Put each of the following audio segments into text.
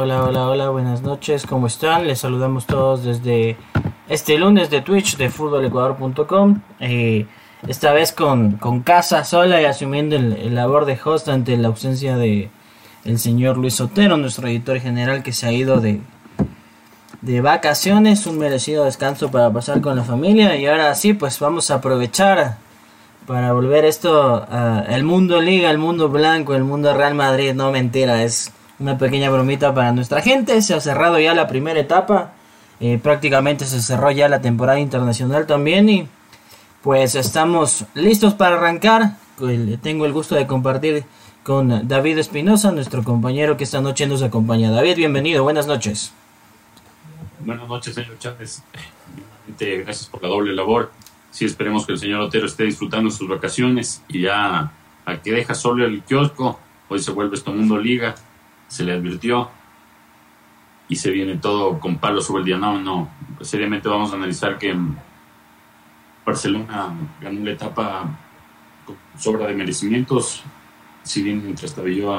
Hola, hola, hola, buenas noches, ¿cómo están? Les saludamos todos desde este lunes de Twitch de futbolecuador.com. Eh, esta vez con, con, casa sola y asumiendo el, labor de host ante la ausencia de el señor Luis Otero, nuestro editor general que se ha ido de, de vacaciones, un merecido descanso para pasar con la familia y ahora sí, pues vamos a aprovechar para volver esto al mundo liga, el mundo blanco, el mundo Real Madrid, no mentira, es una pequeña bromita para nuestra gente. Se ha cerrado ya la primera etapa. Eh, prácticamente se cerró ya la temporada internacional también. Y pues estamos listos para arrancar. Tengo el gusto de compartir con David Espinosa, nuestro compañero que esta noche nos acompaña. David, bienvenido, buenas noches. Buenas noches, señor Chávez. Gracias por la doble labor. Sí, esperemos que el señor Otero esté disfrutando sus vacaciones y ya a que deja solo el kiosco, hoy se vuelve esto mundo liga se le advirtió y se viene todo con palos sobre el día. No, no, seriamente vamos a analizar que Barcelona ganó la etapa con sobra de merecimientos, si bien trastabilló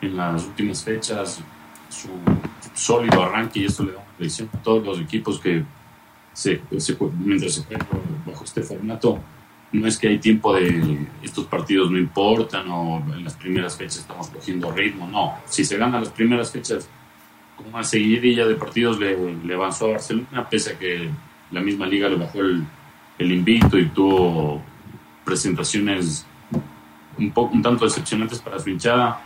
en las últimas fechas su sólido arranque y esto le da una lección a todos los equipos que se, mientras se juega bajo este formato no es que hay tiempo de estos partidos no importan o en las primeras fechas estamos cogiendo ritmo, no. Si se gana las primeras fechas con una seguidilla de partidos le, avanzó a Barcelona, pese a que la misma liga le bajó el, invito y tuvo presentaciones un, poco, un tanto decepcionantes para su hinchada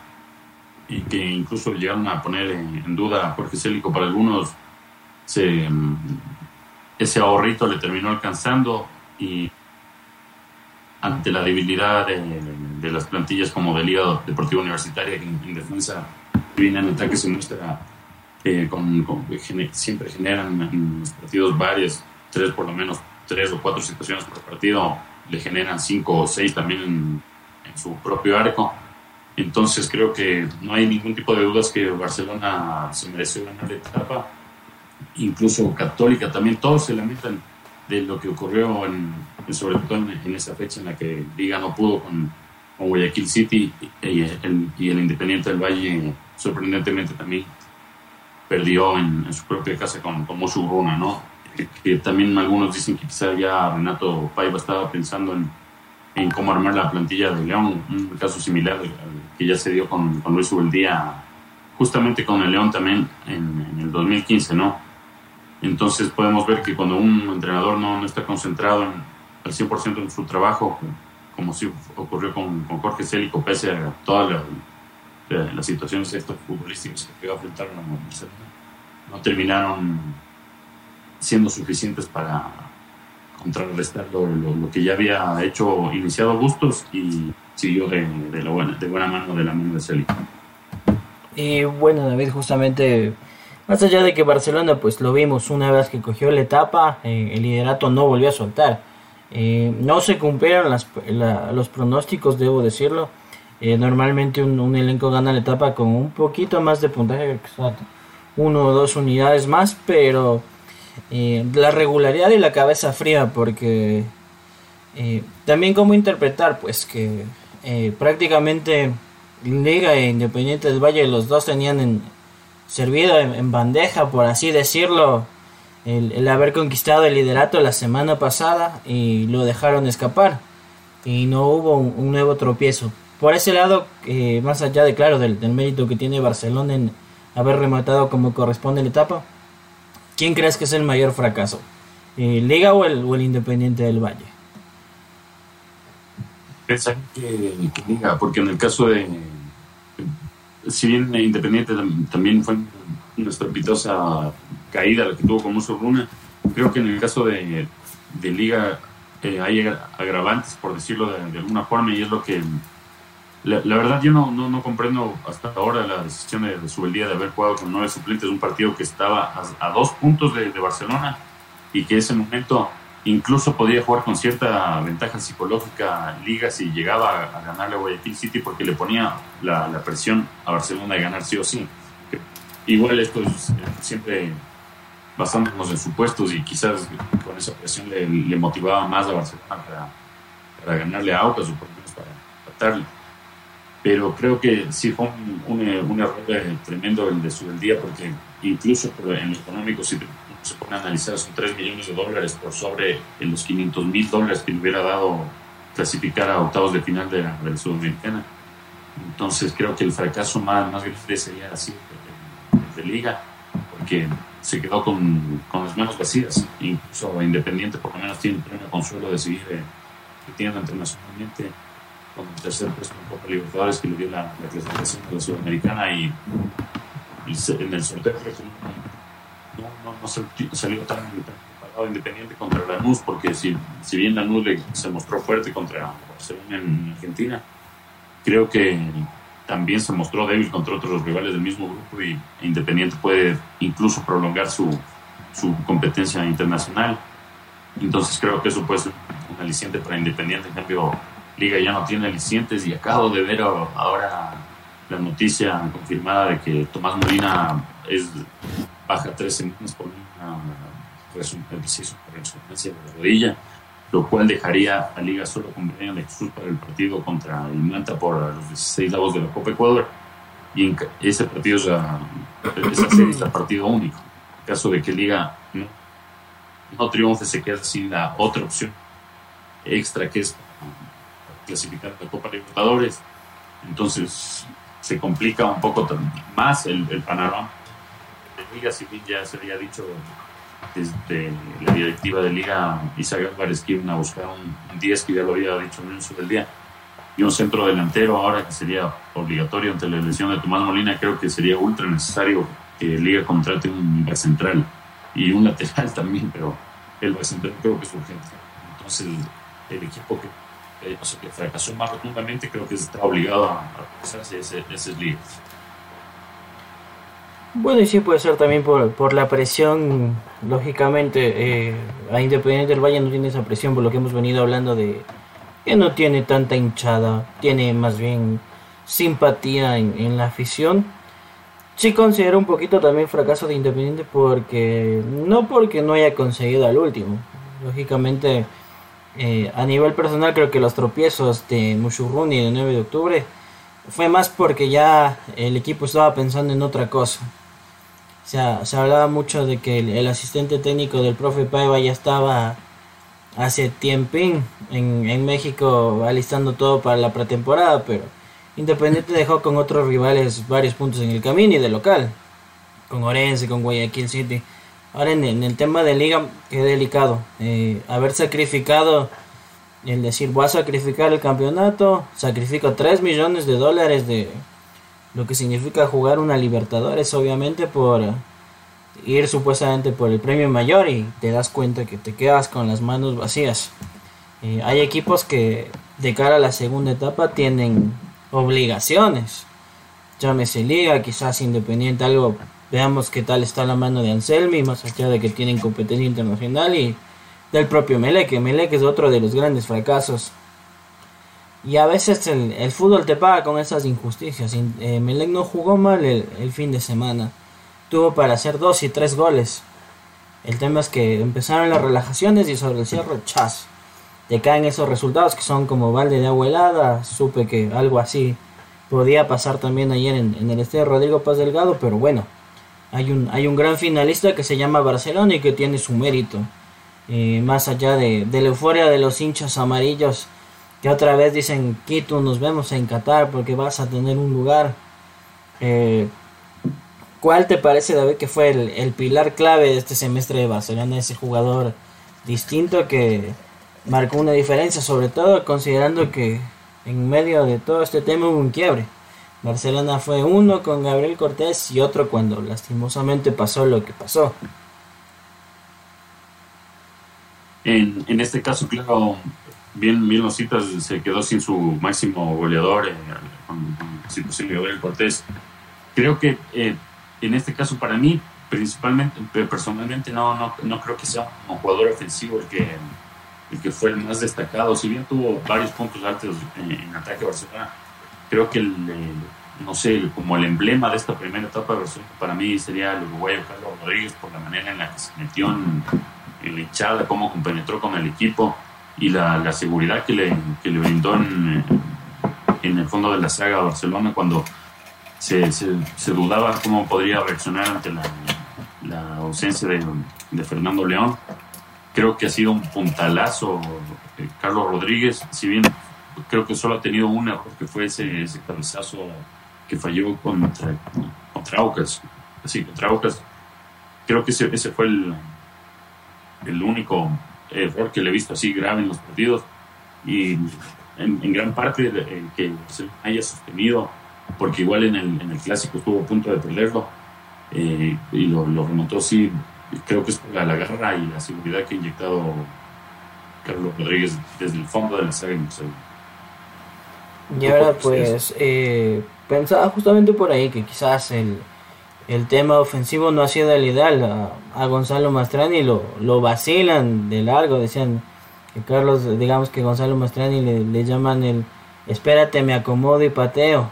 y que incluso llegaron a poner en, duda a Jorge Célico para algunos. ese ahorrito le terminó alcanzando y ante la debilidad de, las plantillas como de Liga Deportiva Universitaria, que en, defensa viene en ataque se muestra eh, con, siempre generan en los partidos varias, tres por lo menos, tres o cuatro situaciones por partido, le generan cinco o seis también en, su propio arco. Entonces creo que no hay ningún tipo de dudas que Barcelona se mereció ganar la etapa, incluso Católica también, todos se lamentan de lo que ocurrió en, sobre todo en, esa fecha en la que Liga no pudo con, Guayaquil City y el, Independiente del Valle sorprendentemente también perdió en, su propia casa con, con Runa, ¿no? Que, también algunos dicen que quizá ya Renato Paiva estaba pensando en, cómo armar la plantilla de León, un caso similar al que ya se dio con, Luis Ubeldía, justamente con el León también en, en el 2015, ¿no? Entonces podemos ver que cuando un entrenador no, no está concentrado en, al 100% en su trabajo, como si ocurrió con, con Jorge Célico, pese a todas las situaciones futbolísticas que iba a enfrentar no terminaron siendo suficientes para contrarrestar lo, lo, que ya había hecho, iniciado Bustos y siguió de, de, la buena, de buena mano de la mano de Célico. Y bueno, David, justamente más allá de que Barcelona, pues lo vimos una vez que cogió la etapa, eh, el liderato no volvió a soltar. Eh, no se cumplieron los pronósticos, debo decirlo. Eh, normalmente un, elenco gana la etapa con un poquito más de puntaje, uno o dos unidades más, pero la regularidad y la cabeza fría, porque también cómo interpretar, pues que prácticamente Liga e Independiente del Valle los dos tenían en, servido en, bandeja, por así decirlo, el, haber conquistado el liderato la semana pasada y lo dejaron escapar y no hubo un, nuevo tropiezo. Por ese lado, eh, más allá de claro del, mérito que tiene Barcelona en haber rematado como corresponde la etapa, ¿quién crees que es el mayor fracaso? ¿El Liga o el, el Independiente del Valle? Pensar que Liga, porque en el caso de si bien Independiente también fue una estrepitosa caída la que tuvo con Muso Runa, creo que en el caso de, Liga eh, hay agravantes, por decirlo de, alguna forma, y es lo que la, verdad yo no, no, comprendo hasta ahora la decisión de, de día de haber jugado con nueve suplentes, un partido que estaba a, dos puntos de, Barcelona y que ese momento incluso podía jugar con cierta ventaja psicológica Liga si llegaba a, ganarle a Guayaquil City porque le ponía la, la, presión a Barcelona de ganar sí o sí. Igual esto es eh, siempre basándonos en supuestos y quizás con esa presión le, motivaba más a Barcelona para, para ganarle a Aucas o por lo menos para tratarle pero creo que sí fue un, un, error tremendo el de su día porque incluso en lo económico si se pone a analizar son 3 millones de dólares por sobre los 500 mil dólares que le hubiera dado clasificar a octavos de final de la, Sudamericana. Entonces creo que el fracaso más, más grande sería así de, de, liga porque se quedó con, con, las manos vacías incluso Independiente por lo menos tiene un premio consuelo de seguir eh, compitiendo internacionalmente con el tercer puesto en Copa Libertadores que le dio la, la clasificación a la Sudamericana y, en el sorteo no, no, no salió tan, preparado Independiente contra Lanús porque si, si bien Lanús le, se mostró fuerte contra Barcelona en Argentina creo que también se mostró débil contra otros rivales del mismo grupo y Independiente puede incluso prolongar su, su competencia internacional. Entonces creo que eso puede ser un aliciente para Independiente. En cambio Liga ya no tiene alicientes y acabo de ver ahora la noticia confirmada de que Tomás Molina es baja tres semanas por una resonancia de la rodilla, lo cual dejaría a Liga solo con Brian Jesús para el partido contra el Manta por los 16 avos de la Copa Ecuador. Y ese partido es, esa serie es partido único. En caso de que Liga no, no triunfe, se queda sin la otra opción extra que es clasificar la Copa Libertadores. Entonces se complica un poco más el, panorama de Liga, si bien ya se había dicho desde la directiva de Liga, Isaac Álvarez que a buscar un, 10, que ya lo había dicho el del día, y un centro delantero ahora que sería obligatorio ante la elección de Tomás Molina, creo que sería ultra necesario que Liga contrate un central y un lateral también, pero el back central creo que es urgente. Entonces el equipo que eh, que fracasó más rotundamente, creo que está obligado a pasarse ese, ese Bueno, y sí puede ser también por, por la presión, lógicamente, eh, a Independiente del Valle no tiene esa presión por lo que hemos venido hablando de que no tiene tanta hinchada, tiene más bien simpatía en, en la afición. Sí considero un poquito también fracaso de Independiente porque no porque no haya conseguido al último, lógicamente eh, a nivel personal creo que los tropiezos de Mushuruni el 9 de octubre fue más porque ya el equipo estaba pensando en otra cosa. Sea, se hablaba mucho de que el, asistente técnico del profe Paiva ya estaba hace tiempo en, en México alistando todo para la pretemporada, pero Independiente dejó con otros rivales varios puntos en el camino y de local, con Orense, con Guayaquil City. Ahora en, el tema de liga, qué delicado. Eh, haber sacrificado, el decir voy a sacrificar el campeonato, sacrifico 3 millones de dólares de lo que significa jugar una Libertadores, obviamente por ir supuestamente por el premio mayor y te das cuenta que te quedas con las manos vacías. Eh, hay equipos que de cara a la segunda etapa tienen obligaciones. Llámese liga, quizás independiente, algo Veamos qué tal está la mano de Anselmi, más allá de que tienen competencia internacional y del propio Melec. Melec es otro de los grandes fracasos. Y a veces el, fútbol te paga con esas injusticias. Eh, no jugó mal el, fin de semana. Tuvo para hacer dos y tres goles. El tema es que empezaron las relajaciones y sobre el cierre, chas. Te caen esos resultados que son como balde de agua helada. Supe que algo así podía pasar también ayer en, en el estadio Rodrigo Paz Delgado, pero bueno hay un, hay un gran finalista que se llama Barcelona y que tiene su mérito. Eh, más allá de, la euforia de los hinchas amarillos que otra vez dicen Quito nos vemos en Qatar porque vas a tener un lugar. Eh, ¿Cuál te parece David que fue el, pilar clave de este semestre de Barcelona? Ese jugador distinto que marcó una diferencia, sobre todo considerando que en medio de todo este tema hubo un quiebre. Barcelona fue uno con Gabriel Cortés y otro cuando lastimosamente pasó lo que pasó. En, en este caso, claro, bien, bien los citas, se quedó sin su máximo goleador, eh, con, con de Gabriel Cortés. Creo que eh, en este caso, para mí, principalmente, personalmente, no, no, no creo que sea un jugador ofensivo el que, el que fue el más destacado. Si bien tuvo varios puntos altos en, en ataque a Barcelona, creo que el, no sé, como el emblema de esta primera etapa de Barcelona para mí sería el uruguayo Carlos Rodríguez por la manera en la que se metió en, en la hinchada, cómo compenetró con el equipo y la, la seguridad que le, que le brindó en, en, el fondo de la saga Barcelona cuando se, se, se, dudaba cómo podría reaccionar ante la, la ausencia de, de, Fernando León. Creo que ha sido un puntalazo eh, Carlos Rodríguez, si bien creo que solo ha tenido una, porque fue ese, ese cabezazo que falló contra, contra Aucas. Así, contra Aucas. Creo que ese, ese fue el, el único error que le he visto así grave en los partidos y en, en gran parte el que se haya sostenido porque igual en el, en el clásico estuvo a punto de perderlo eh, y lo, lo, remontó sí creo que es por la, la, garra y la seguridad que ha inyectado Carlos Rodríguez desde el fondo de la saga y ahora pues eh, pensaba justamente por ahí que quizás el, el tema ofensivo no ha sido el ideal. A, a Gonzalo Mastrani lo, lo, vacilan de largo, decían que Carlos, digamos que Gonzalo Mastrani le, le, llaman el espérate, me acomodo y pateo.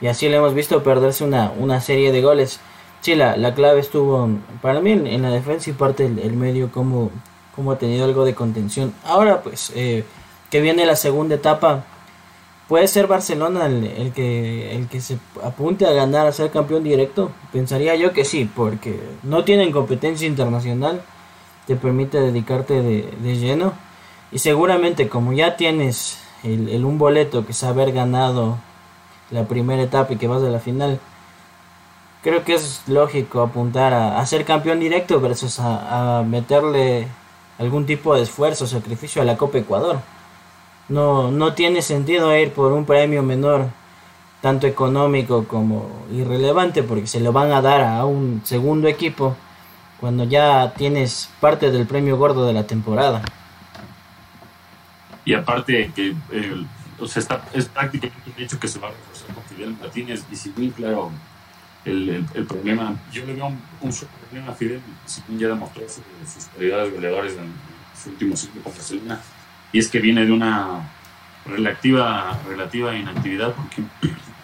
Y así le hemos visto perderse una, una serie de goles. Sí, la, la clave estuvo para mí en, la defensa y parte del el medio como, como ha tenido algo de contención. Ahora pues eh, que viene la segunda etapa ¿Puede ser Barcelona el, que, el que se apunte a ganar, a ser campeón directo? Pensaría yo que sí, porque no tienen competencia internacional, te permite dedicarte de, lleno. Y seguramente como ya tienes el, un boleto que es haber ganado la primera etapa y que vas a la final, creo que es lógico apuntar a, a ser campeón directo versus a meterle algún tipo de esfuerzo, sacrificio a la Copa Ecuador. No, no tiene sentido ir por un premio menor, tanto económico como irrelevante, porque se lo van a dar a un segundo equipo cuando ya tienes parte del premio gordo de la temporada. Y aparte que eh, está, es prácticamente un hecho que se va a reforzar con Fidel Martínez y si bien claro el, el, problema, yo le veo un, un problema a Fidel, si bien ya demostró sus, sus cualidades goleadores en su último ciclo con Barcelona, y es que viene de una relativa, relativa inactividad porque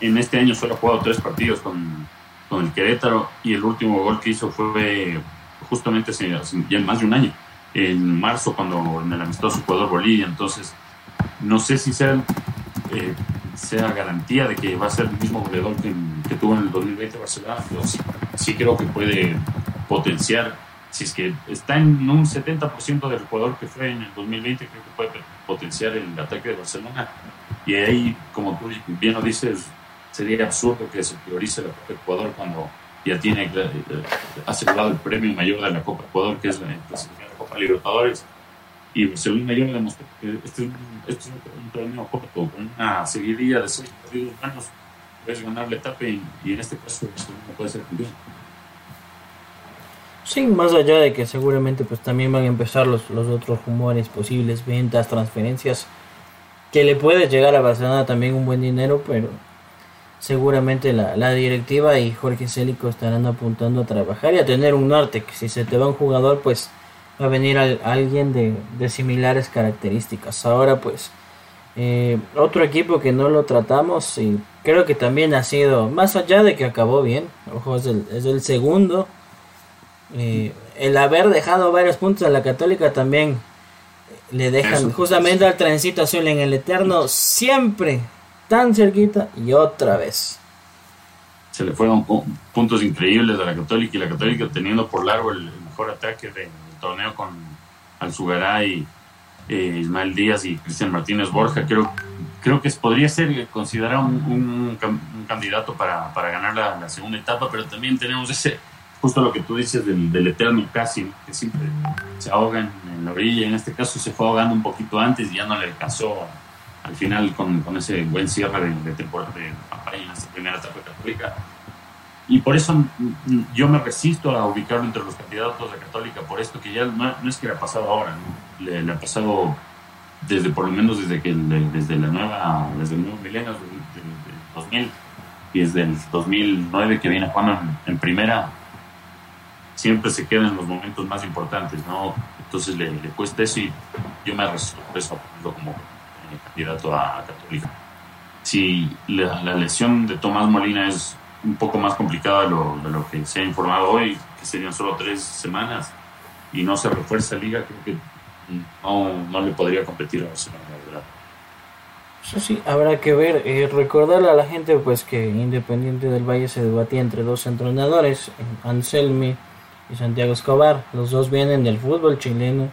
en este año solo ha jugado tres partidos con, con el Querétaro y el último gol que hizo fue justamente hace, más de un año, en marzo cuando en el amistoso jugador Bolivia, entonces no sé si sea, eh, sea garantía de que va a ser el mismo goleador que, que tuvo en el 2020 Barcelona, pero sí, sí creo que puede potenciar si es que está en un 70% del jugador que fue en el 2020, creo que puede potenciar el ataque de Barcelona. Y ahí, como tú bien lo dices, sería absurdo que se priorice la Copa Ecuador cuando ya tiene eh, asegurado el premio mayor de la Copa Ecuador, que es la, la Copa Libertadores. Y Barcelona mayor demostró que este es un, este es un torneo corto, con una seguidilla de seis partidos buenos, puedes ganar la etapa y, y en este caso Barcelona puede ser campeón. Sí, más allá de que seguramente pues también van a empezar los, los otros rumores, posibles ventas, transferencias, que le puede llegar a Barcelona también un buen dinero, pero seguramente la, la directiva y Jorge Célico estarán apuntando a trabajar y a tener un norte, que si se te va un jugador pues va a venir a, a alguien de, de, similares características. Ahora pues eh, otro equipo que no lo tratamos y creo que también ha sido, más allá de que acabó bien, ojo, es el, es el segundo eh, el haber dejado varios puntos a la Católica también le dejan justamente al trencito azul en el Eterno siempre tan cerquita y otra vez. Se le fueron puntos increíbles a la Católica y la Católica teniendo por largo el, mejor ataque del torneo con Alzugaray, eh, Ismael Díaz y Cristian Martínez Borja. Creo, creo que podría ser considerado un, un, un candidato para, para ganar la, la segunda etapa, pero también tenemos ese justo lo que tú dices del, del eterno casi, que siempre se ahogan en la orilla, en este caso se fue ahogando un poquito antes y ya no le alcanzó al final con, con ese buen cierre de, de temporada de campaña en esta primera etapa católica. Y por eso yo me resisto a ubicarlo entre los candidatos de Católica, por esto que ya no, no es que le ha pasado ahora, ¿no? le, le, ha pasado desde por lo menos desde que desde la nueva desde el nuevo milenio desde, 2000 y desde el 2009 que viene jugando en, primera siempre se queda en los momentos más importantes no entonces le, cuesta eso y yo me resuelto eso como eh, candidato a, Católica si la, lesión de Tomás Molina es un poco más complicada de lo, de lo que se ha informado hoy que serían solo tres semanas y no se refuerza la liga creo que no, le podría competir a Barcelona, verdad. Eso sí, habrá que ver. Eh, recordarle a la gente pues que Independiente del Valle se debatía entre dos entrenadores, Anselmi y Santiago Escobar. Los dos vienen del fútbol chileno.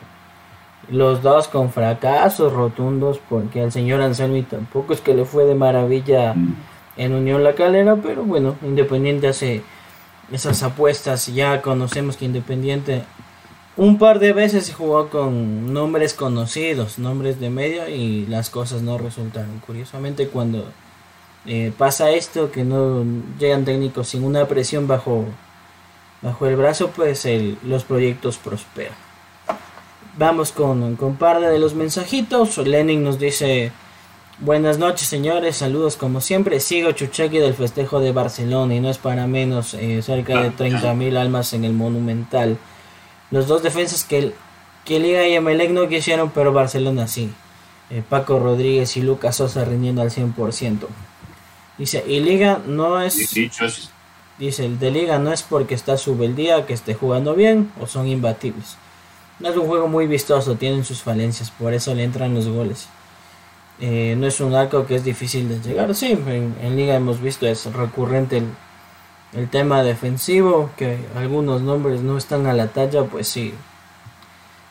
Los dos con fracasos rotundos porque al señor Anselmi tampoco es que le fue de maravilla mm. en Unión La Calera, pero bueno, Independiente hace esas apuestas. Ya conocemos que Independiente un par de veces jugó con nombres conocidos, nombres de medio y las cosas no resultaron. Curiosamente cuando eh, pasa esto, que no llegan técnicos sin una presión bajo, bajo el brazo, pues los proyectos prosperan. Vamos con, con par de los mensajitos. Lenin nos dice... Buenas noches señores, saludos como siempre. Sigo Chuchequi del festejo de Barcelona y no es para menos, eh, cerca de 30.000 almas en el Monumental. Los dos defensas que, que Liga y Emelec no quisieron, pero Barcelona sí. Eh, Paco Rodríguez y Lucas Sosa rindiendo al 100%. Dice, y Liga no es... Dice, el de Liga no es porque está día que esté jugando bien o son imbatibles. No es un juego muy vistoso, tienen sus falencias, por eso le entran los goles. Eh, no es un arco que es difícil de llegar. Sí, en, en Liga hemos visto, es recurrente el, el tema defensivo, que algunos nombres no están a la talla, pues sí.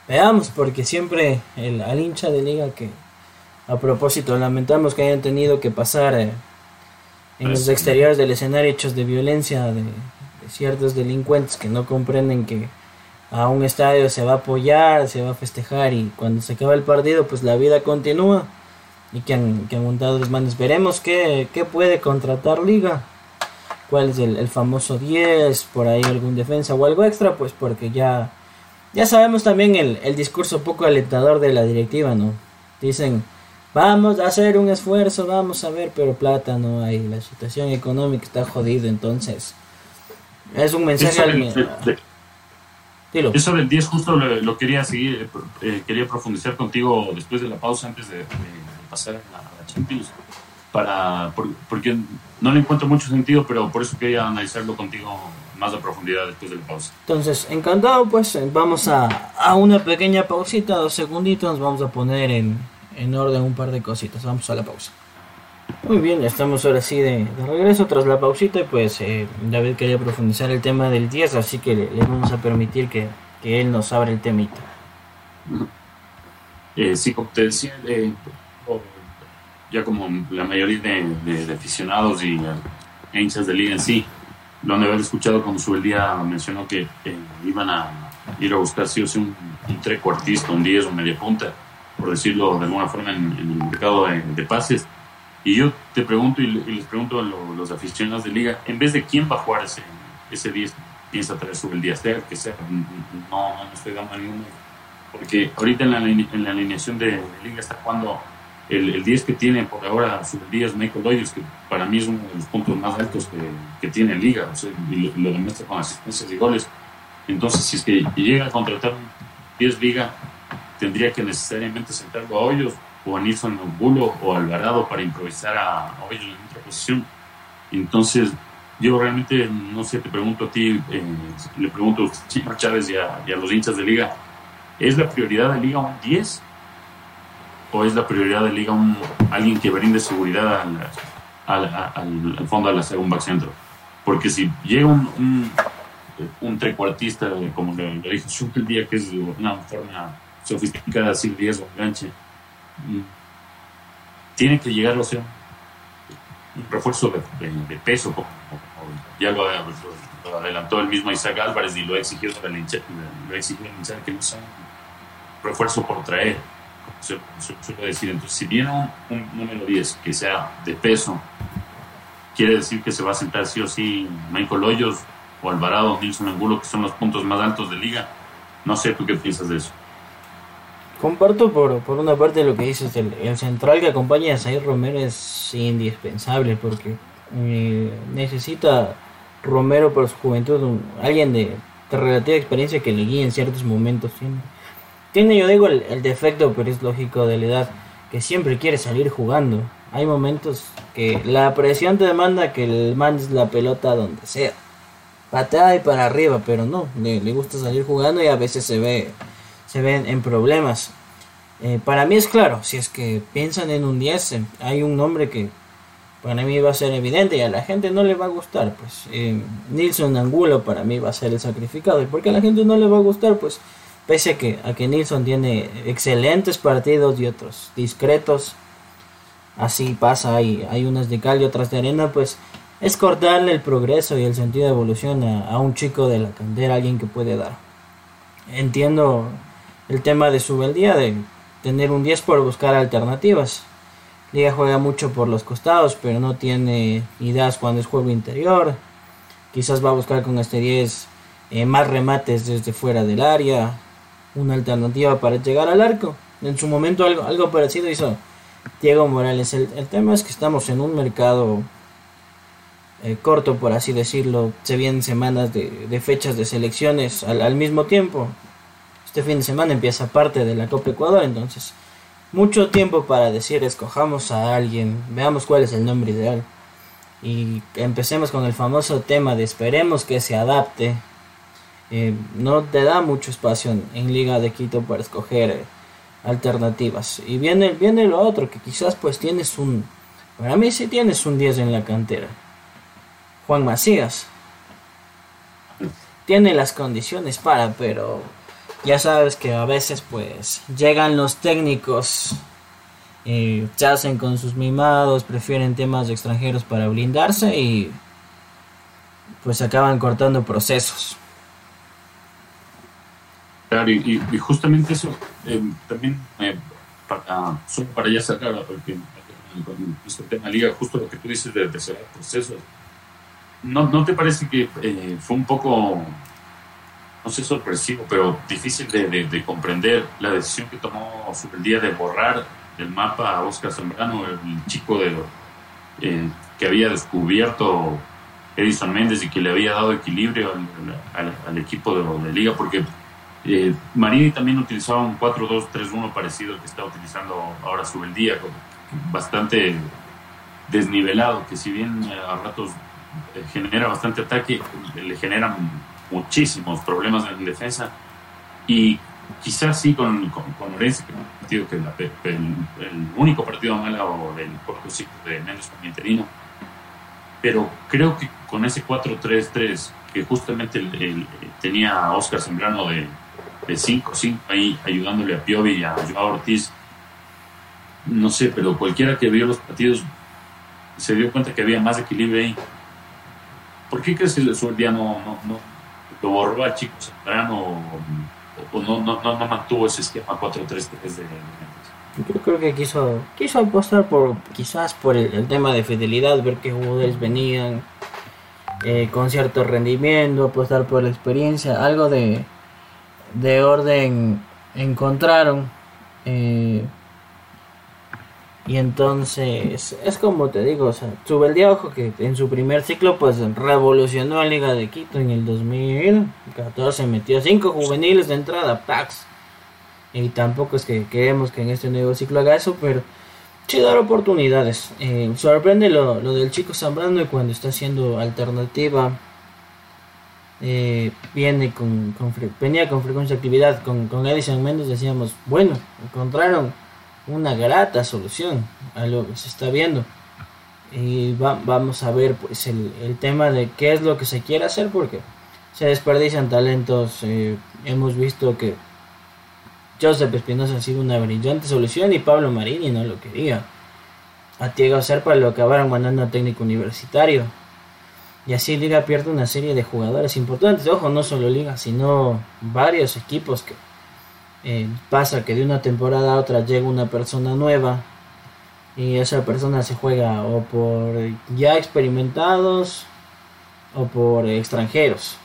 Veamos, porque siempre el, al hincha de liga que, a propósito, lamentamos que hayan tenido que pasar eh, en los pues, exteriores del escenario hechos de violencia de, ciertos delincuentes que no comprenden que a un estadio se va a apoyar, se va a festejar y cuando se acaba el partido, pues la vida continúa y que han, que han montado los manos. Veremos qué, qué puede contratar Liga cuál es el, famoso 10, por ahí algún defensa o algo extra, pues porque ya, ya sabemos también el, el discurso poco alentador de la directiva, ¿no? Dicen, vamos a hacer un esfuerzo, vamos a ver, pero plata no hay, la situación económica está jodida, entonces es un mensaje al... Eso del 10 justo lo, quería seguir, eh, quería profundizar contigo después de la pausa, antes de, pasar a la Champions para porque no le encuentro mucho sentido, pero por eso quería analizarlo contigo más a profundidad después de la pausa. Entonces, encantado, pues vamos a, a una pequeña pausita, dos segunditos, vamos a poner en, en, orden un par de cositas, vamos a la pausa. Muy bien, estamos ahora sí de, regreso tras la pausita y pues eh, David quería profundizar el tema del 10, así que le, vamos a permitir que, que, él nos abra el temita. Eh, sí, como te decía, eh, ya como la mayoría de, aficionados y eh, hinchas de liga en sí, lo han de haber escuchado cuando su el día mencionó que eh, iban a ir a buscar sí o sí un, un trecuartista, un 10 o media punta, por decirlo de alguna forma en, el mercado de, pases. Y yo te pregunto y, les pregunto a los aficionados de liga, en vez de quién va a jugar ese, ese 10, piensa traer sobre el día, que sea, no, no estoy dando ninguno. Porque ahorita en la, en la alineación de, de liga está jugando el, el 10 que tiene por ahora su Díaz Michael Doyers, que para mí es uno de los puntos más altos que, que tiene en liga, o sea, y lo, demuestra con asistencias y goles. Entonces, si es que llega a contratar un 10 liga, tendría que necesariamente sentarlo a Hoyos o a Nilsson Bulo o a Alvarado para improvisar a Hoyos en otra posición. Entonces, yo realmente, no sé, te pregunto a ti, eh, le pregunto a Chávez y a, y a los hinchas de liga, ¿es la prioridad de liga un 10 o es la prioridad de liga un, alguien que brinde seguridad al, fondo de la segunda centro? Porque si llega un, un, trecuartista, como le, le dije el día, que es una forma sofisticada, así 10 o enganche, tiene que llegar a ser un refuerzo de, peso, como, ya lo, adelantó el mismo Isaac Álvarez y lo hincha, lo ha exigido que no sea un refuerzo por traer se, suele decir. Entonces, si viene un, número 10 que sea de peso, quiere decir que se va a sentar sí o sí Michael Hoyos o Alvarado, Nilson Angulo, que son los puntos más altos de liga. No sé, ¿tú qué piensas de eso? Comparto por, por una parte lo que dices, el, central que acompaña a Zaire Romero es indispensable porque eh, necesita Romero por su juventud, alguien de, de, relativa experiencia que le guíe en ciertos momentos. Tiene, tiene yo digo, el, defecto, pero es lógico de la edad, que siempre quiere salir jugando. Hay momentos que la presión te demanda que mandes la pelota donde sea. Patea y para arriba, pero no, le gusta salir jugando y a veces se ve se ven en problemas. Eh, para mí es claro, si es que piensan en un 10, hay un nombre que para mí va a ser evidente y a la gente no le va a gustar. Pues eh, Nilson Angulo para mí va a ser el sacrificado. ¿Y por qué a la gente no le va a gustar? Pues pese a que, a que Nilson tiene excelentes partidos y otros discretos, así pasa, hay, hay unas de cal y otras de arena, pues es cortarle el progreso y el sentido de evolución a, a un chico de la cantera, alguien que puede dar. Entiendo el tema de su beldía, de tener un 10 por buscar alternativas. Liga juega mucho por los costados, pero no tiene ideas cuando es juego interior. Quizás va a buscar con este 10 eh, más remates desde fuera del área, una alternativa para llegar al arco. En su momento algo, algo parecido hizo Diego Morales. El, el, tema es que estamos en un mercado eh, corto, por así decirlo. Se vienen semanas de, de fechas de selecciones al, al mismo tiempo este fin de semana empieza parte de la Copa Ecuador, entonces mucho tiempo para decir escojamos a alguien, veamos cuál es el nombre ideal y empecemos con el famoso tema de esperemos que se adapte. Eh, no te da mucho espacio en, Liga de Quito para escoger eh, alternativas. Y viene, viene lo otro, que quizás pues tienes un... Para mí sí tienes un 10 en la cantera. Juan Macías. Tiene las condiciones para, pero ya sabes que a veces pues llegan los técnicos y se hacen con sus mimados, prefieren temas de extranjeros para blindarse y pues acaban cortando procesos. Claro, y, justamente eso eh, también eh, para, solo para ya sacar porque con este tema liga, justo lo que tú dices de, de cerrar procesos. ¿No, ¿No te parece que eh, fue un poco no sé, sorpresivo, pero difícil de, de, de, comprender la decisión que tomó sobre el de borrar del mapa a Oscar Zambrano, el chico de, eh, que había descubierto Edison Méndez y que le había dado equilibrio al, equipo de, liga, porque eh, Marini también utilizaba un 4-2-3-1 parecido al que está utilizando ahora Subeldía, bastante desnivelado, que si bien a ratos eh, genera bastante ataque, le generan muchísimos problemas en defensa y quizás sí con, con, con que es un partido que el, único partido malo del corto ciclo de menos como interino, pero creo que con ese 4-3-3 que justamente el, el, tenía Oscar Sembrano de 5-5 ahí ayudándole a Piovi y a Joao Ortiz, no sé, pero cualquiera que vio los partidos se dio cuenta que había más equilibrio ahí. ¿Por qué crees que el no, no, no lo borró a Chico Zambrano o, o no, no, no, no, mantuvo ese esquema 4-3-3 de yo creo que quiso quiso apostar por quizás por el, el tema de fidelidad ver qué jugadores venían eh, con cierto rendimiento apostar por la experiencia algo de de orden encontraron eh, y entonces es como te digo, o sea, Subeldía ojo que en su primer ciclo pues revolucionó a Liga de Quito en el 2014, metió cinco juveniles de entrada, Pax. Y tampoco es que queremos que en este nuevo ciclo haga eso, pero sí dar oportunidades. Eh, sorprende lo, lo, del chico Zambrano y cuando está haciendo alternativa. Eh, viene con, con, venía con frecuencia actividad con, con Edison Méndez decíamos bueno encontraron una grata solución a lo que se está viendo. Y va, vamos a ver pues el, el, tema de qué es lo que se quiere hacer porque se desperdician talentos. Eh, hemos visto que Joseph Espinosa ha sido una brillante solución y Pablo Marini no lo quería. A Diego Serpa lo acabaron mandando a técnico universitario. Y así Liga pierde una serie de jugadores importantes. Ojo, no solo Liga, sino varios equipos que eh, pasa que de una temporada a otra llega una persona nueva y esa persona se juega o por ya experimentados o por extranjeros.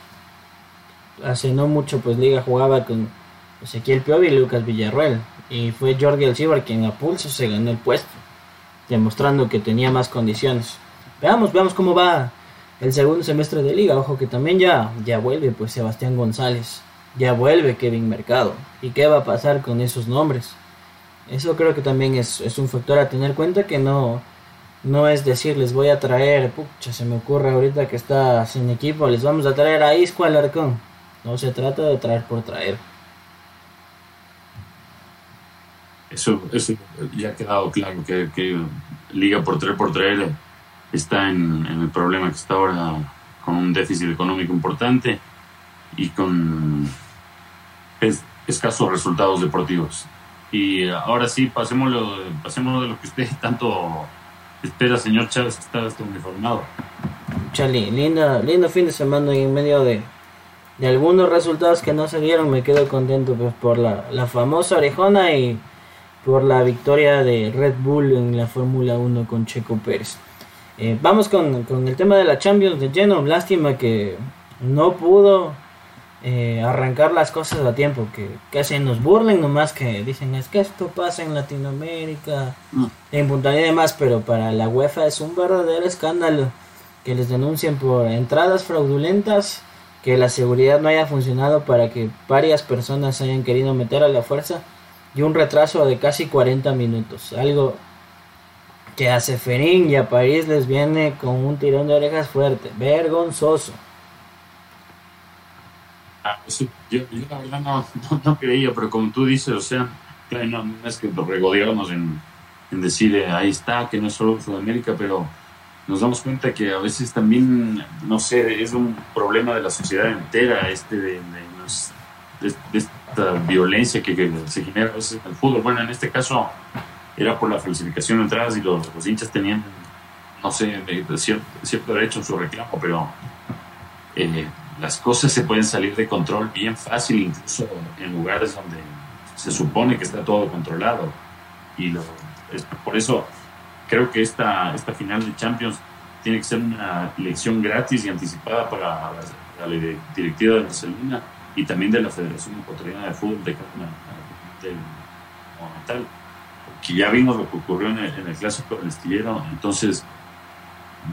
Hace no mucho pues Liga jugaba con Ezequiel Piovi y Lucas Villarruel. Y fue Jordi Alcibar quien a pulso se ganó el puesto, demostrando que tenía más condiciones. Veamos, veamos cómo va el segundo semestre de liga. Ojo que también ya, ya vuelve pues Sebastián González, ya vuelve Kevin Mercado. ¿Y qué va a pasar con esos nombres? Eso creo que también es, un factor a tener cuenta que no, no es decir, les voy a traer, pucha, se me ocurre ahorita que está sin equipo, les vamos a traer a Isco Alarcón. No se trata de traer por traer. Eso, eso ya ha quedado claro, que, Liga por traer por traer está en, el problema que está ahora con un déficit económico importante y con es, escasos resultados deportivos. Y ahora sí, pasémoslo, pasémoslo de lo que usted tanto espera, señor Chávez, que está, está uniformado. Charlie, linda, lindo fin de semana y en medio de, de algunos resultados que no se dieron, me quedo contento pues, por la, la famosa orejona y por la victoria de Red Bull en la Fórmula 1 con Checo Pérez. Eh, vamos con, con, el tema de la Champions de lleno. Lástima que no pudo eh, arrancar las cosas a tiempo. Que casi nos burlen nomás que dicen es que esto pasa en Latinoamérica, mm. en Punta y demás. Pero para la UEFA es un verdadero escándalo que les denuncien por entradas fraudulentas. Que la seguridad no haya funcionado para que varias personas hayan querido meter a la fuerza y un retraso de casi 40 minutos. Algo que a Seferín y a París les viene con un tirón de orejas fuerte, vergonzoso. Ah, sí, yo, yo, la verdad no, no, creía, pero como tú dices, o sea, claro, no, no es que nos regodeamos en, en decir eh, ahí está, que no es solo Sudamérica, pero nos damos cuenta que a veces también, no sé, es un problema de la sociedad entera, este de, de, esta violencia que, que, se genera a veces en el fútbol. Bueno, en este caso era por la falsificación de entradas y los, los hinchas tenían, no sé, cierto, cierto, derecho en su reclamo, pero eh, las cosas se pueden salir de control bien fácil, incluso en lugares donde se supone que está todo controlado. Y lo, es, por eso creo que esta, esta final de Champions tiene que ser una elección gratis y anticipada para la, la directiva de Barcelona y también de la Federación Ecuatoriana de Fútbol de, de, monumental que ya vimos lo que ocurrió en el, en el clásico del estillero, entonces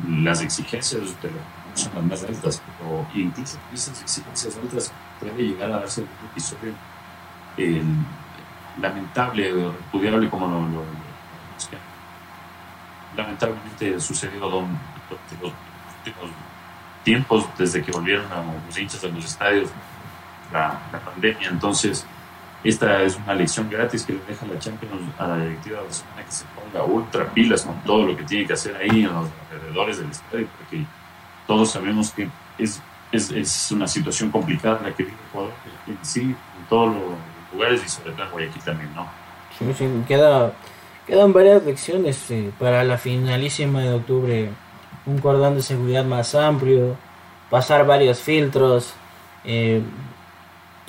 las exigencias de son las más altas, pero incluso esas exigencias altas puede llegar a darse un episodio eh, lamentable o repudiable como lo, lo, es que lamentablemente sucedido durante los últimos tiempos desde que volvieron a los hinchas a los estadios la, la pandemia, entonces esta es una lección gratis que le deja la Champions a la directiva de Barcelona que se ponga ultra pilas con todo lo que tiene que hacer ahí en los alrededores del estadio, porque todos sabemos que es, es, es una situación complicada la que vive Ecuador en sí, en todos los lugares y sobre todo en Guayaquil también, ¿no? Sí, sí, queda, quedan varias lecciones eh, para la finalísima de octubre. Un cordón de seguridad más amplio, pasar varios filtros. Eh,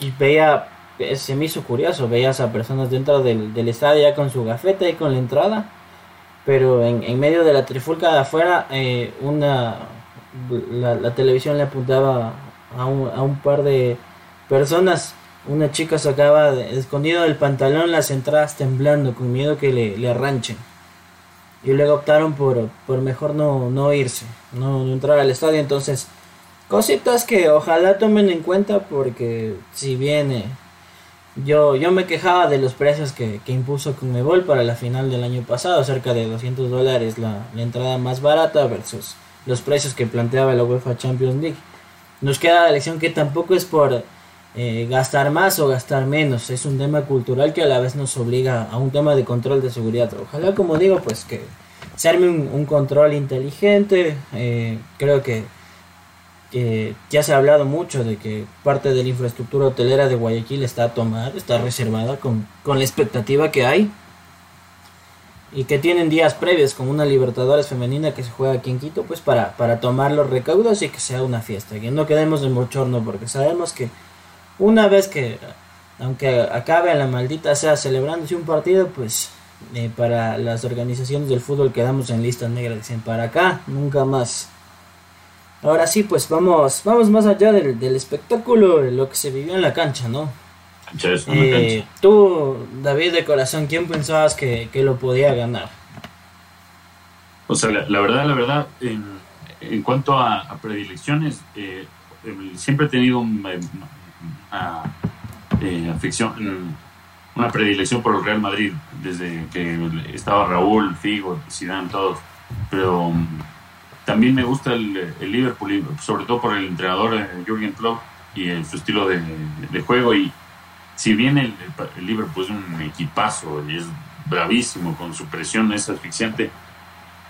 y veía se me hizo curioso, veías a personas dentro del, del estadio ya con su gafeta y con la entrada, pero en, en medio de la trifulca de afuera, eh, una, la, televisión le apuntaba a un, a un, par de personas, una chica sacaba escondido del pantalón las entradas temblando, con miedo que le, le arranchen. Y luego optaron por, por mejor no, no irse, no, no entrar al estadio, entonces... Cositas que ojalá tomen en cuenta porque si viene yo, yo me quejaba de los precios que, que impuso Conmebol para la final del año pasado, cerca de 200 dólares la, la, entrada más barata versus los precios que planteaba la UEFA Champions League. Nos queda la lección que tampoco es por eh, gastar más o gastar menos, es un tema cultural que a la vez nos obliga a un tema de control de seguridad. Ojalá, como digo, pues que se arme un, control inteligente, eh, creo que ya se ha hablado mucho de que parte de la infraestructura hotelera de Guayaquil está tomada, está reservada con, con la expectativa que hay y que tienen días previos como una Libertadores femenina que se juega aquí en Quito, pues para, para tomar los recaudos y que sea una fiesta, que no quedemos en bochorno, porque sabemos que una vez que, aunque acabe la maldita sea celebrándose un partido, pues eh, para las organizaciones del fútbol quedamos en lista negra, dicen para acá, nunca más. Ahora sí, pues vamos, vamos más allá del, del espectáculo, de lo que se vivió en la cancha, ¿no? Cancha. Es una eh, Tú, David de corazón, ¿quién pensabas que, lo podía ganar? O sea, la, verdad, la verdad, en, en cuanto a, predilecciones, eh, siempre he tenido una, eh, afición, una predilección por el Real Madrid, desde que estaba Raúl, Figo, Zidane, todos. Pero también me gusta el, Liverpool, sobre todo por el entrenador Jürgen Klopp y su estilo de, juego. Y si bien el, Liverpool es un equipazo y es bravísimo con su presión, es asfixiante,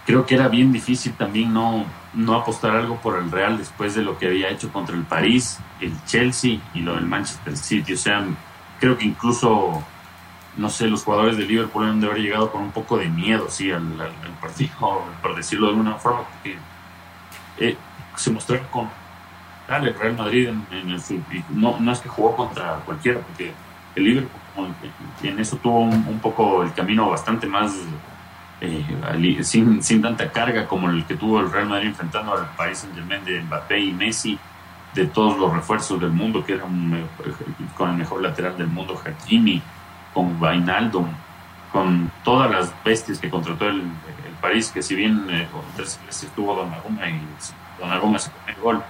creo que era bien difícil también no, no apostar algo por el Real después de lo que había hecho contra el París, el Chelsea y lo del Manchester City. O sea, creo que incluso no sé, los jugadores de Liverpool han de haber llegado con un poco de miedo, sí, al, partido, por decirlo de alguna forma, porque eh, se mostró con el Real Madrid en, el no, no es que jugó contra cualquiera, porque el Liverpool en eso tuvo un, poco el camino bastante más eh, sin, sin tanta carga como el que tuvo el Real Madrid enfrentando al Paris Saint Germain de Mbappé y Messi de todos los refuerzos del mundo que era con el mejor lateral del mundo Hakimi con Vainaldo, con todas las bestias que contrató el, el París, que si bien eh, tres veces Donnarumma y Donnarumma se pone el gol,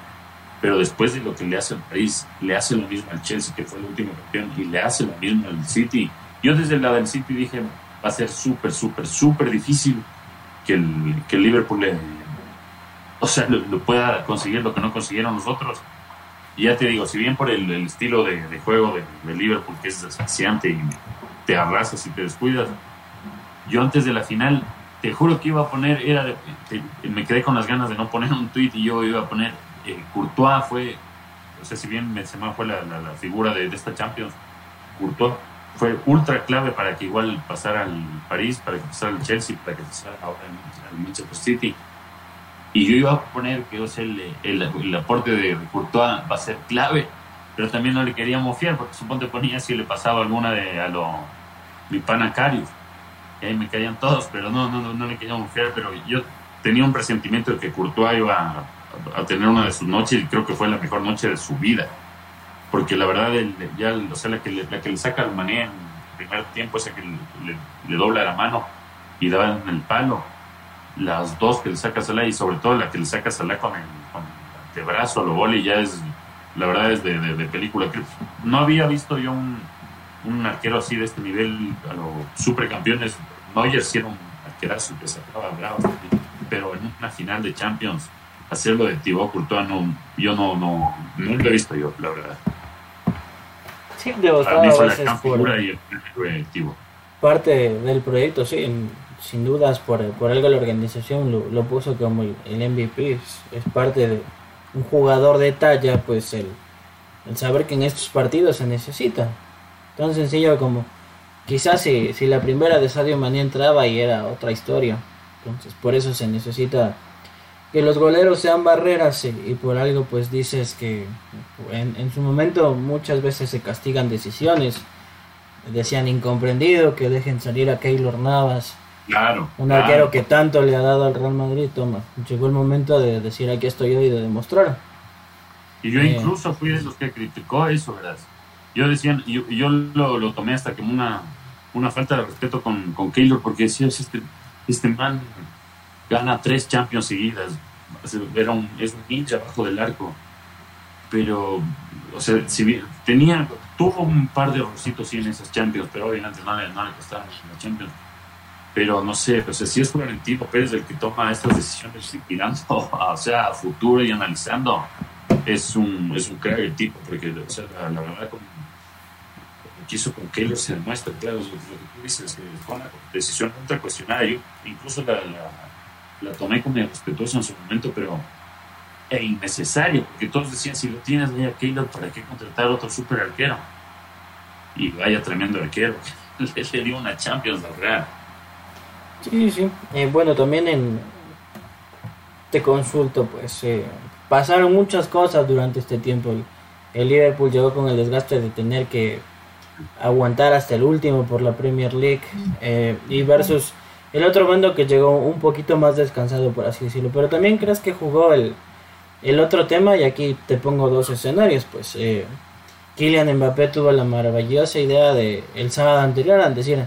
pero después de lo que le hace al París, le hace lo mismo al Chelsea, que fue el último campeón, y le hace lo mismo al City. Yo desde el lado del City dije, va a ser súper, súper, súper difícil que el, que el Liverpool le, o sea, lo, pueda conseguir lo que no consiguieron los otros. Y ya te digo, si bien por el, estilo de, juego de, de, Liverpool, que es asfixiante y te arrasas y te descuidas. Yo antes de la final, te juro que iba a poner, era me quedé con las ganas de no poner un tweet y yo iba a poner, eh, Courtois fue, o sea, si bien Benzema fue la, la, figura de, esta Champions, Courtois fue ultra clave para que igual pasara al París, para que pasara al Chelsea, para que pasara ahora al Manchester City. Y yo iba a poner que o sea, el, el, aporte de Courtois va a ser clave, pero también no le queríamos fiar, porque suponte ponía si le pasaba alguna de a lo mi pana Carius. Y ahí me caían todos, pero no, no, no, le queríamos confiar. Pero yo tenía un presentimiento de que Courtois iba a, tener una de sus noches y creo que fue la mejor noche de su vida. Porque la verdad, ya, o sea, la que, le, la que le saca al mané en el primer tiempo, esa que le, dobla la mano y da en el palo. Las dos que le saca a Salah y sobre todo la que le saca a Salah con el, con el brazo a lo y ya es, la verdad es de, de, de película. No había visto yo un, un arquero así de este nivel a los supercampeones. Neuer sí era un arquerazo que sacaba bravo, pero en una final de Champions, hacerlo de Thibaut Courtois, no, yo no, no, no lo he visto yo, la verdad. Sí, devastado a veces por y el parte del proyecto, sí, sin dudas por, por algo la organización lo, lo puso como el, MVP, es, es, parte de un jugador de talla, pues el, el saber que en estos partidos se necesita Tan sencillo como quizás si, si la primera de Sadio Mané entraba y era otra historia. Entonces por eso se necesita que los goleros sean barreras y, por algo pues dices que en, en, su momento muchas veces se castigan decisiones. Decían incomprendido que dejen salir a Keylor Navas. Claro. Un arquero que tanto le ha dado al Real Madrid. Toma, llegó el momento de decir aquí estoy yo y de demostrar. Y yo eh, incluso fui de los que criticó eso, ¿verdad? yo decía, yo, yo lo, lo, tomé hasta como una, una falta de respeto con, con Keylor, porque decía, este, este man gana tres Champions seguidas, era un, es un hincha abajo del arco, pero, o sea, si tenía, tuvo un par de errorcitos sí en esas Champions, pero obviamente no le, no le costaron las Champions. Pero no sé, o sea, si es Florentino Pérez el que toma estas decisiones mirando, o sea, a futuro y analizando, es un, es un crack el tipo, porque o sea, la, la verdad, como quiso con Keylor se demuestra, claro, lo que tú dices, que fue una decisión ultra cuestionada. Yo incluso la, la, tomé como respetuosa en su momento, pero e innecesario, porque todos decían, si lo tienes ya Keylor, ¿para qué contratar otro super arquero? Y vaya tremendo arquero, le, dio una Champions al Real. Sí, sí, eh, bueno, también en te consulto, pues eh, pasaron muchas cosas durante este tiempo. el Liverpool llegó con el desgaste de tener que aguantar hasta el último por la Premier League eh, y versus el otro bando que llegó un poquito más descansado por así decirlo pero también crees que jugó el, el otro tema y aquí te pongo dos escenarios pues eh, Kylian Mbappé tuvo la maravillosa idea de el sábado anterior en decir,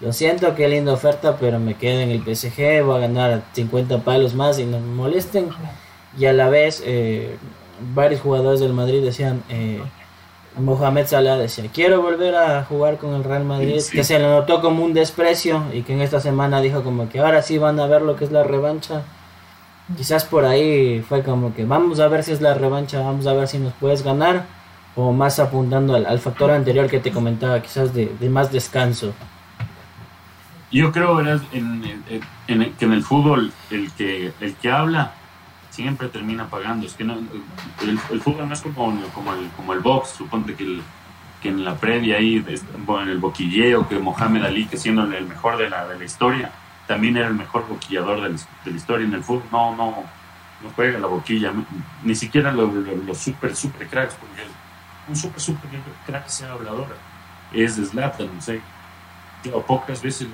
lo siento, qué linda oferta, pero me quedo en el PSG, voy a ganar 50 palos más y no me molesten. Y a la vez, eh, varios jugadores del Madrid decían, eh, Mohamed Salah decía, quiero volver a jugar con el Real Madrid, que se le notó como un desprecio y que en esta semana dijo como que ahora sí van a ver lo que es la revancha. Quizás por ahí fue como que vamos a ver si es la revancha, vamos a ver si nos puedes ganar, o más apuntando al, factor anterior que te comentaba, quizás de, más descanso. Yo creo en, en, que en el fútbol el que, el que habla siempre termina pagando. Es que el, fútbol no es como, el, el box. Suponte que, que en la previa ahí, en el boquilleo, que Mohamed Ali, que siendo el mejor de la, de la historia, también era el mejor boquillador de la, historia en el fútbol. No, no, no juega la boquilla. Ni siquiera los, super, super cracks, porque un super, super crack sea hablador es Zlatan, no sé. pocas veces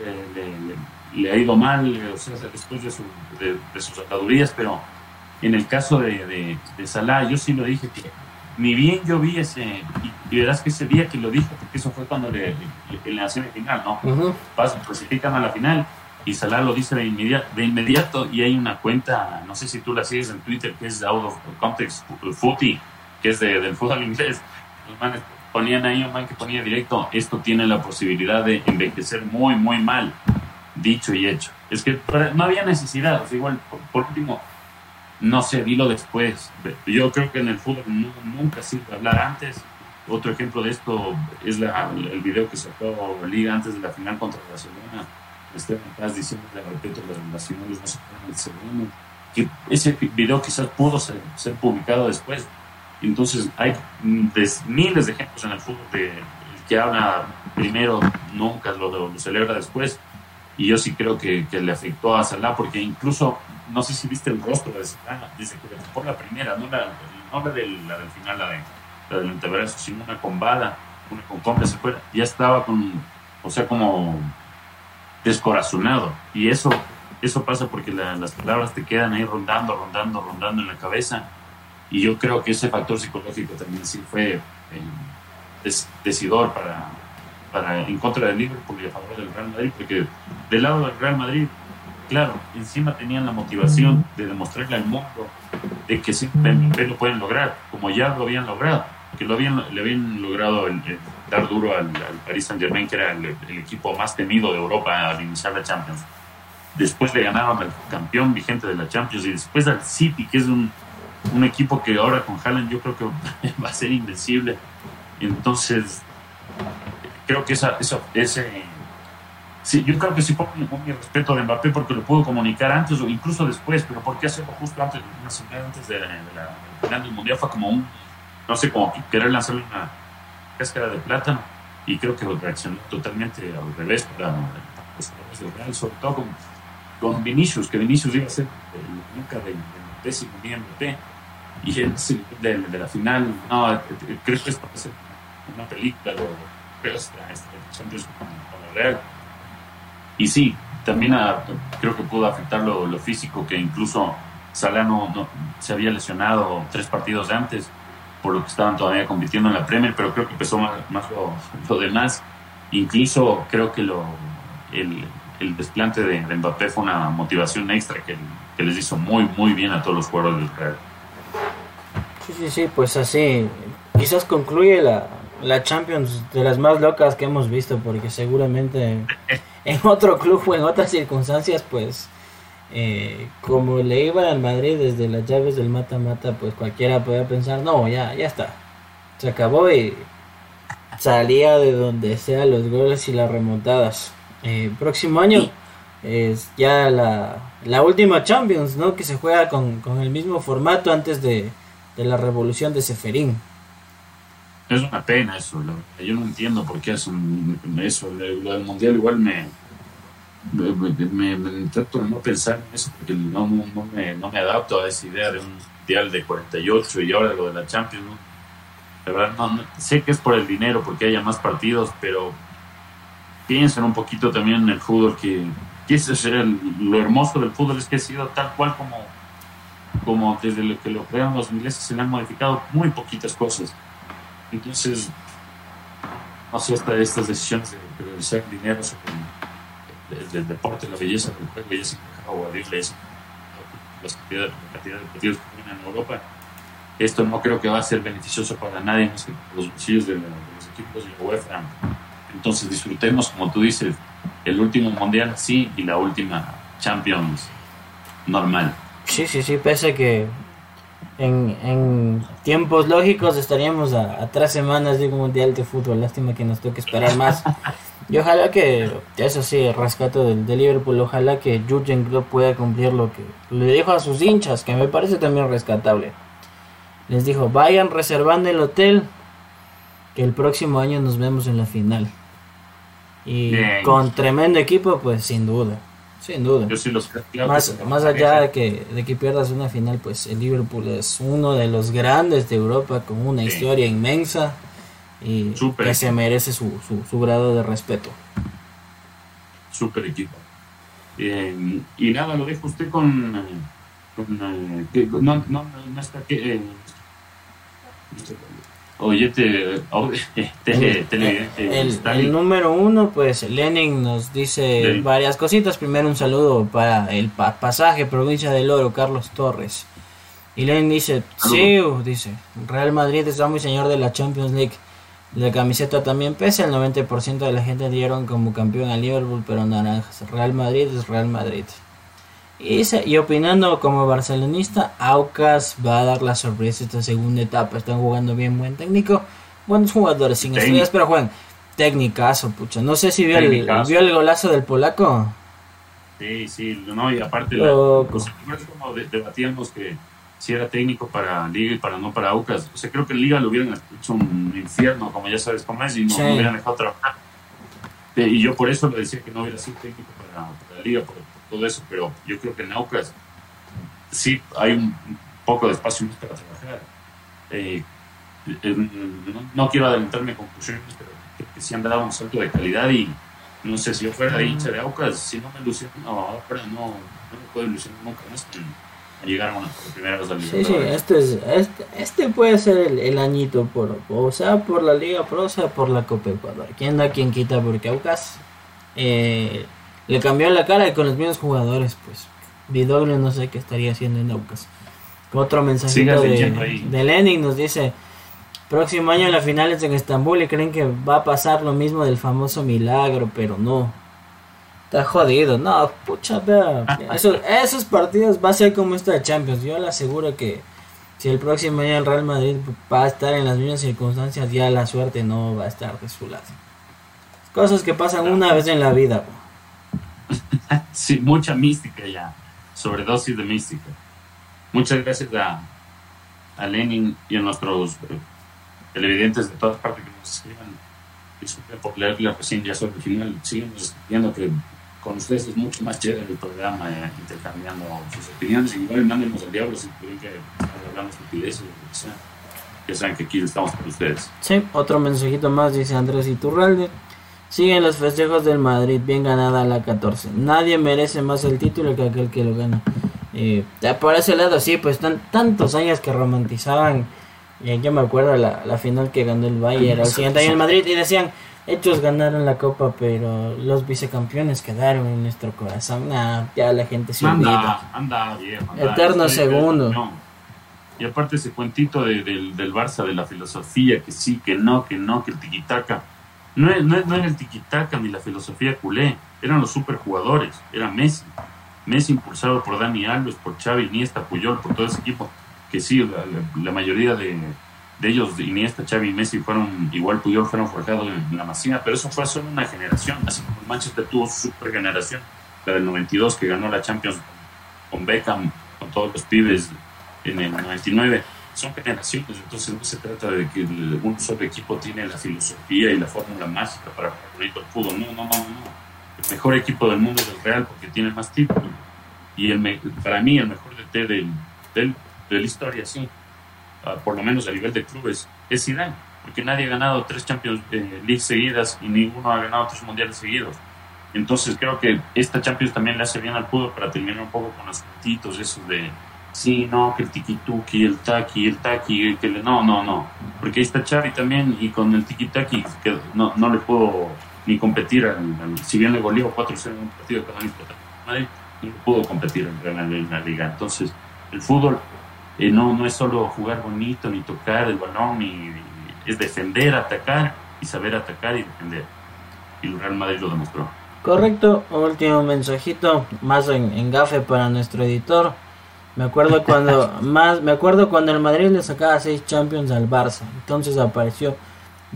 le, ha ido mal, o sea, después de, su, de, de sus habladurías, pero en el caso de, de, Salah, yo sí lo dije que ni bien yo vi ese, y, verás que ese día que lo dije, porque eso fue cuando le, en la semifinal, ¿no? Uh clasifican a la final y Salah lo dice de inmediato, de inmediato y hay una cuenta, no sé si tú la sigues en Twitter, que es Out of Context Footy, que es de, del fútbol inglés. Los manes ponían ahí un man que ponía directo, esto tiene la posibilidad de envejecer muy, muy mal, dicho y hecho. Es que no había necesidad, o sea, igual, por último, no sé, dilo después. Yo creo que en el fútbol nunca sirve hablar antes. Otro ejemplo de esto es la, el video que sacó Liga antes de la final contra Barcelona. Esteban Paz diciendo que respeto las relaciones no se pueden el segundo. Que ese video quizás pudo ser, publicado después. Entonces hay miles de ejemplos en el fútbol de el que habla primero nunca lo, lo celebra después. Y yo sí creo que, que le afectó a Salah porque incluso no sé si viste el rostro de Salah, dice que por la primera, no la, no la, del, la del final, la, de, la del antebrazo, sino una combada, una con se fuera, ya estaba con, o sea, como descorazonado. Y eso, eso pasa porque las palabras te quedan ahí rondando, rondando, rondando en la cabeza. Y yo creo que ese factor psicológico también sí fue eh, decidor para, para en contra del Liverpool y a favor del Real Madrid, porque del lado del Real Madrid claro, encima tenían la motivación de demostrarle al mundo de que siempre lo pueden lograr, como ya lo habían logrado, que lo habían, le habían logrado dar duro al, Paris Saint Germain, que era el, equipo más temido de Europa al iniciar la Champions. Después le ganaron al campeón vigente de la Champions y después al City, que es un, un equipo que ahora con Haaland yo creo que va a ser invencible. Entonces, creo que esa, esa, ese Sí, yo creo que sí pongo mi respeto de Mbappé porque lo pudo comunicar antes o incluso después, pero ¿por qué hacerlo justo antes, una semana antes de, la final del Mundial? Fue como un, no sé, como querer lanzarle una cáscara de plátano y creo que reaccionó totalmente al revés para los jugadores de Real, sobre todo con, con, Vinicius, que Vinicius iba a ser el, nunca del, décimo día Mbappé y el, de, de, la final, no, creo que esto va a ser una película, esta, esta Champions con, la Real y sí, también creo que pudo afectar lo, físico, que incluso Salano no, se había lesionado tres partidos antes, por lo que estaban todavía compitiendo en la Premier, pero creo que empezó más, lo, demás. Incluso creo que lo, el, el desplante de, Mbappé fue una motivación extra que, que, les hizo muy, muy bien a todos los jugadores del Real. Sí, sí, sí, pues así. Quizás concluye la, la Champions de las más locas que hemos visto, porque seguramente en otro club o en otras circunstancias, pues eh, como le iba al Madrid desde las llaves del mata-mata, pues cualquiera podía pensar, no, ya, ya está, se acabó y salía de donde sea los goles y las remontadas. Eh, próximo año es ya la, la, última Champions, ¿no? Que se juega con, con el mismo formato antes de, de la revolución de Seferín. Es una pena eso, yo no entiendo por qué hacen eso. Lo del mundial igual me, me, me, trato de no pensar en eso porque no, no, me, no me adapto a esa idea de un mundial de 48 y ahora lo de la Champions. La verdad, no, sé que es por el dinero, porque haya más partidos, pero piensen un poquito también en el fútbol, que, que ese lo hermoso del fútbol es que ha sido tal cual como, como desde lo que lo crearon los ingleses se le han modificado muy poquitas cosas Entonces, no sé, esta, estas decisiones de priorizar dinero sobre el, el, deporte, la belleza del juego, ya se o a Dios la cantidad, la cantidad de partidos que tienen en Europa. Esto no creo que va a ser beneficioso para nadie más que para los bolsillos de, de los equipos de la UEFA. Entonces disfrutemos, como tú dices, el último mundial sí y la última Champions normal. Sí, sí, sí, pese que en, en tiempos lógicos estaríamos a, a, tres semanas de un mundial de fútbol. Lástima que nos toque esperar más. Y ojalá que, eso sí, rescato del, de Liverpool, ojalá que Jurgen Klopp pueda cumplir lo que le dijo a sus hinchas, que me parece también rescatable. Les dijo, vayan reservando el hotel, que el próximo año nos vemos en la final. Y Bien. con tremendo equipo, pues sin duda. Sin duda. Yo sí los más, más allá de que, de que pierdas una final, pues el Liverpool es uno de los grandes de Europa con una sí. historia inmensa y Super que se merece su, su, su, grado de respeto. Super equipo. Eh, y nada, lo dejo usted con... con eh, que, no, no, no, está que... Eh, Oye, te, te, te, el, el, número uno, pues Lenin nos dice Lenin. varias cositas. Primero un saludo para el pa pasaje, provincia del Oro, Carlos Torres. Y Lenin dice, sí, dice, Real Madrid es amo y señor de la Champions League. La camiseta también pesa, el 90% de la gente dieron como campeón a Liverpool, pero naranjas. Real Madrid es Real Madrid. Y, y, opinando como barcelonista, Aucas va a dar la sorpresa esta segunda etapa. Están jugando bien, buen técnico, buenos jugadores, sin estrellas, pero juegan técnicazo, pucha. No sé si vio el, vio el, golazo del polaco. Sí, sí, no, y aparte, la, los, como debatíamos que si era técnico para Liga y para no para Aucas. O sea, creo que en Liga lo hubieran hecho un infierno, como ya sabes cómo es, y no, sí. no hubieran dejado trabajar. Y yo por eso le decía que no hubiera sido técnico para, para Liga, por, todo eso, pero yo creo que en Aucas sí hay un poco de espacio más para trabajar. Eh, eh, no, no, quiero adelantarme a conclusiones, pero creo que sí han dado un salto de calidad y no sé si yo fuera hincha de Aucas, si no me ilusiono, no, ahora no, no me puedo ilusionar nunca más llegar a una primera vez al Sí, sí, este, es, este, este puede ser el, el, añito, por, o sea, por la Liga Pro, o sea, por la Copa Ecuador. ¿Quién da, quien quita? Porque Aucas... Eh, le cambió la cara y con los mismos jugadores, pues Vidoglio no sé qué estaría haciendo en Aucas. Otro mensajito de, de, Lenin nos dice, próximo año en la final es en Estambul y creen que va a pasar lo mismo del famoso milagro, pero no. Está jodido, no, pucha, vea. Eso, esos partidos va a ser como esta de Champions. Yo le aseguro que si el próximo año el Real Madrid va a estar en las mismas circunstancias, ya la suerte no va a estar de su lado. Cosas que pasan una vez en la vida. Bro. sí, mucha mística ya, sobredosis de mística. Muchas gracias a, a Lenin y a nuestros eh, televidentes de todas partes que nos escriban. Disculpen por leerle recién ya sobre el final. Seguimos viendo que con ustedes es mucho más chévere el programa, eh, intercambiando sus opiniones. Igual mándenos al diablo si creen que hablamos estupideces o lo que sea. Que saben que aquí estamos para ustedes. Sí, otro mensajito más dice Andrés Iturralde. Siguen los festejos del Madrid, bien ganada la 14. Nadie merece más el título que aquel que lo gana. Eh, por ese lado, sí, pues están tantos años que romantizaban. Eh, yo me acuerdo la, la final que ganó el Bayern, el siguiente año el Madrid, y decían: Ellos ganaron la copa, pero los vicecampeones quedaron en nuestro corazón. Nah, ya la gente se olvida. Anda, anda, Eterno segundo. No. Y aparte, ese cuentito de, de, del Barça, de la filosofía, que sí, que no, que no, que el tiquitaca no, es, no, no era el tiquitaca ni la filosofía culé, eran los superjugadores, era Messi. Messi impulsado por Dani Alves, por Xavi, Iniesta, Puyol, por todo ese equipo, que sí, la, mayoría de, de, ellos, Iniesta, Xavi y Messi, fueron, igual Puyol, fueron forjados en, en la Masía, pero eso fue solo una generación, así como Manchester tuvo su super generación, la del 92 que ganó la Champions con Beckham, con todos los pibes en el 99 son generaciones, entonces no se trata de que un solo equipo tiene la filosofía y la fórmula mágica para bonito el fútbol. No, no, no, no. El mejor equipo del mundo es el Real porque tiene más títulos. Y el para mí el mejor DT del, del, de la historia, sí, uh, por lo menos a nivel de clubes, es Zidane. Porque nadie ha ganado tres Champions eh, League seguidas y ninguno ha ganado tres mundiales seguidos. Entonces creo que esta Champions también le hace bien al fútbol para terminar un poco con los puntitos esos de sí, no, que el tiki-tuki, el taki, el taki, que le, no, no, no, porque ahí está Xavi también y con el tiki-taki que no, no le puedo ni competir, si bien le goleó 4-0 en un partido con Madrid, no pudo competir en, la liga. Entonces, el fútbol eh, no, no es solo jugar bonito, ni tocar el balón, ni, es defender, atacar y saber atacar y defender. Y el Real Madrid lo demostró. Correcto, último mensajito, más en, en gafe para nuestro editor. Me acuerdo cuando más me acuerdo cuando el Madrid le sacaba seis Champions al Barça. Entonces apareció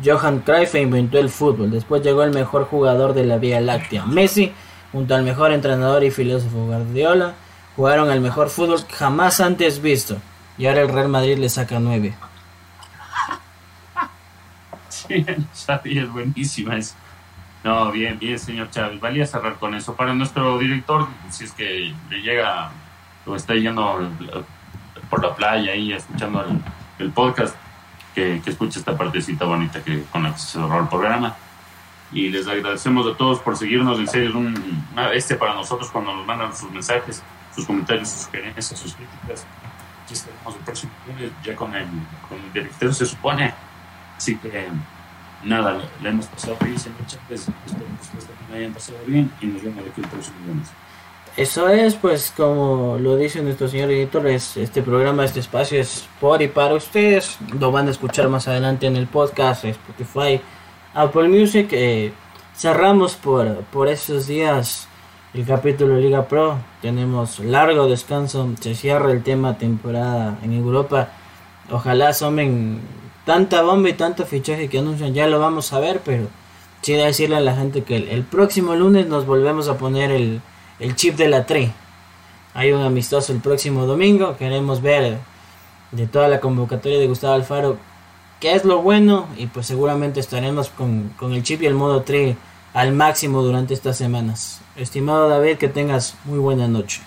Johan Cruyff e inventó el fútbol. Después llegó el mejor jugador de la Vía Láctea, Messi, junto al mejor entrenador y filósofo Guardiola, jugaron el mejor fútbol jamás antes visto. Y ahora el Real Madrid le saca nueve. Sí, Xavi es buenísima. No, bien, bien, señor Chávez. Valía cerrar con eso. Para nuestro director, si es que le llega o está yendo por la playa ahí escuchando el, podcast, que, que, escuche esta partecita bonita que, con la que se cerró el programa. Y les agradecemos a todos por seguirnos. En serio, es un, una bestia para nosotros cuando nos mandan sus mensajes, sus comentarios, sus sugerencias, sus críticas. Aquí estaremos el próximo lunes ya con el, con el director, se supone. Así que nada, le hemos pasado bien, señor Chávez. Espero que ustedes también hayan pasado bien y nos vemos aquí el próximo lunes. Eso es, pues como lo dice nuestro señor editor, este programa, este espacio es por y para ustedes. Lo van a escuchar más adelante en el podcast, Spotify, Apple Music. Eh, cerramos por, por estos días el capítulo Liga Pro. Tenemos largo descanso, se cierra el tema temporada en Europa. Ojalá asomen tanta bomba y tanto fichaje que anuncian, ya lo vamos a ver, pero sí decirle a la gente que el próximo lunes nos volvemos a poner el el chip de la tri. Hay un amistoso el próximo domingo. Queremos ver de toda la convocatoria de Gustavo Alfaro qué es lo bueno. Y pues seguramente estaremos con, con el chip y el modo tri al máximo durante estas semanas. Estimado David, que tengas muy buena noche.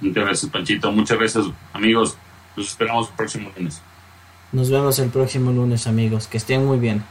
Muchas gracias, Panchito. Muchas gracias, amigos. Los esperamos el próximo lunes. Nos vemos el próximo lunes, amigos. Que estén muy bien.